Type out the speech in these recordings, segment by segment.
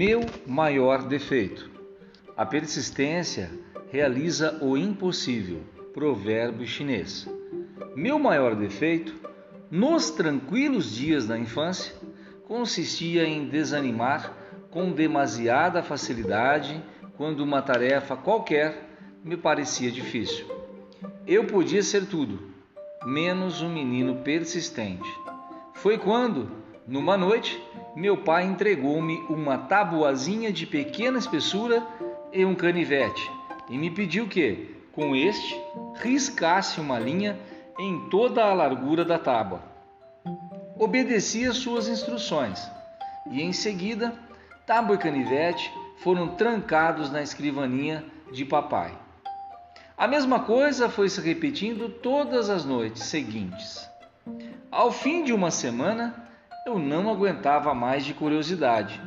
Meu maior defeito. A persistência realiza o impossível. Provérbio chinês. Meu maior defeito, nos tranquilos dias da infância, consistia em desanimar com demasiada facilidade quando uma tarefa qualquer me parecia difícil. Eu podia ser tudo, menos um menino persistente. Foi quando, numa noite, meu pai entregou-me uma tabuazinha de pequena espessura e um canivete e me pediu que, com este, riscasse uma linha em toda a largura da tábua. Obedeci às suas instruções e, em seguida, tábua e canivete foram trancados na escrivaninha de papai. A mesma coisa foi se repetindo todas as noites seguintes. Ao fim de uma semana, eu não aguentava mais de curiosidade.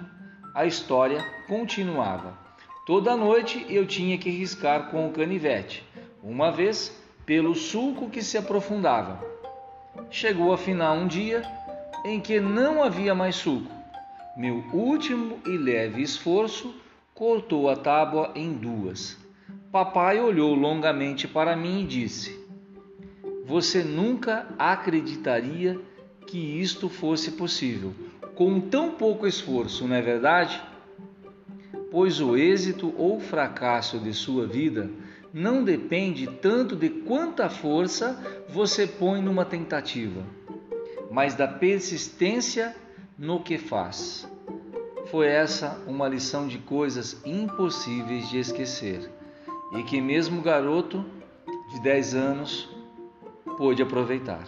A história continuava. Toda noite eu tinha que riscar com o canivete, uma vez pelo sulco que se aprofundava. Chegou afinal um dia em que não havia mais sulco. Meu último e leve esforço cortou a tábua em duas. Papai olhou longamente para mim e disse: Você nunca acreditaria que isto fosse possível, com tão pouco esforço, não é verdade? Pois o êxito ou fracasso de sua vida não depende tanto de quanta força você põe numa tentativa, mas da persistência no que faz. Foi essa uma lição de coisas impossíveis de esquecer e que mesmo garoto de 10 anos pôde aproveitar.